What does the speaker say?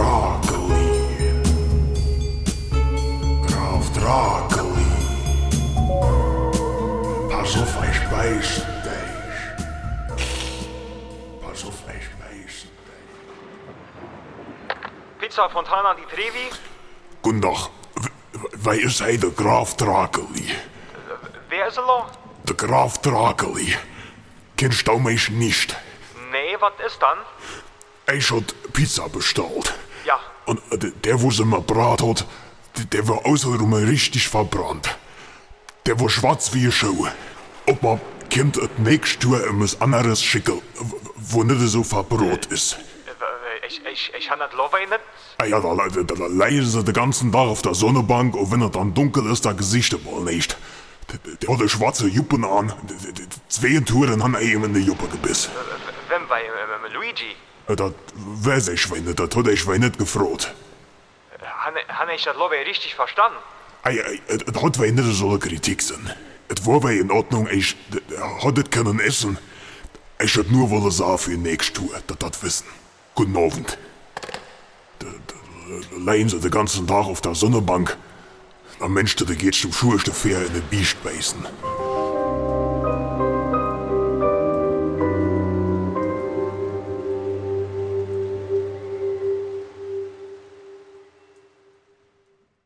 Drakeli. Graf Drakeli. Pass auf, ich beiß dich. Pass auf, ich beiß dich. Pizza Fontana di Trevi? Guten Tag. Ist hij de Graf Drakeli? Wer ist er lo? De Graf Drakeli. Kennst du mich nicht? Nee, was ist dann? Ich hat Pizza bestellt. Und äh, der- wo sie mir brat hat, der, war außenrum richtig verbrannt. Der war schwarz wie eine Schuh. Ob man kommt et nächst Tour etwas anderes schicken, wo nicht so verbrot ist. Äh, Ich, ich, ich han das Love nicht. Ah ja, da, da, da leiden sie den ganzen Tag auf der Sonnenbank und wenn es dann dunkel ist, da Gesichter mal nicht. Der, hat eine schwarze Juppen an. Zwei Touren haben ihm in die Juppe gebissen. Wem bei äh, Luigi? Das weiß ich nicht, das hat ich nicht gefroht. Han ich das Love richtig verstanden? Ei, ei, het had wij niet zo'n kritiek zijn. Het war wij in Ordnung, ich het kunnen essen. Ich hätte nur wollen sagen für nächstes Tour, dass das wissen. Guten Abend. Leihen sie den ganzen Tag auf der Sonnenbank. Am Mensch, der geht zum Schuhe, der Fair in den Biest beißen.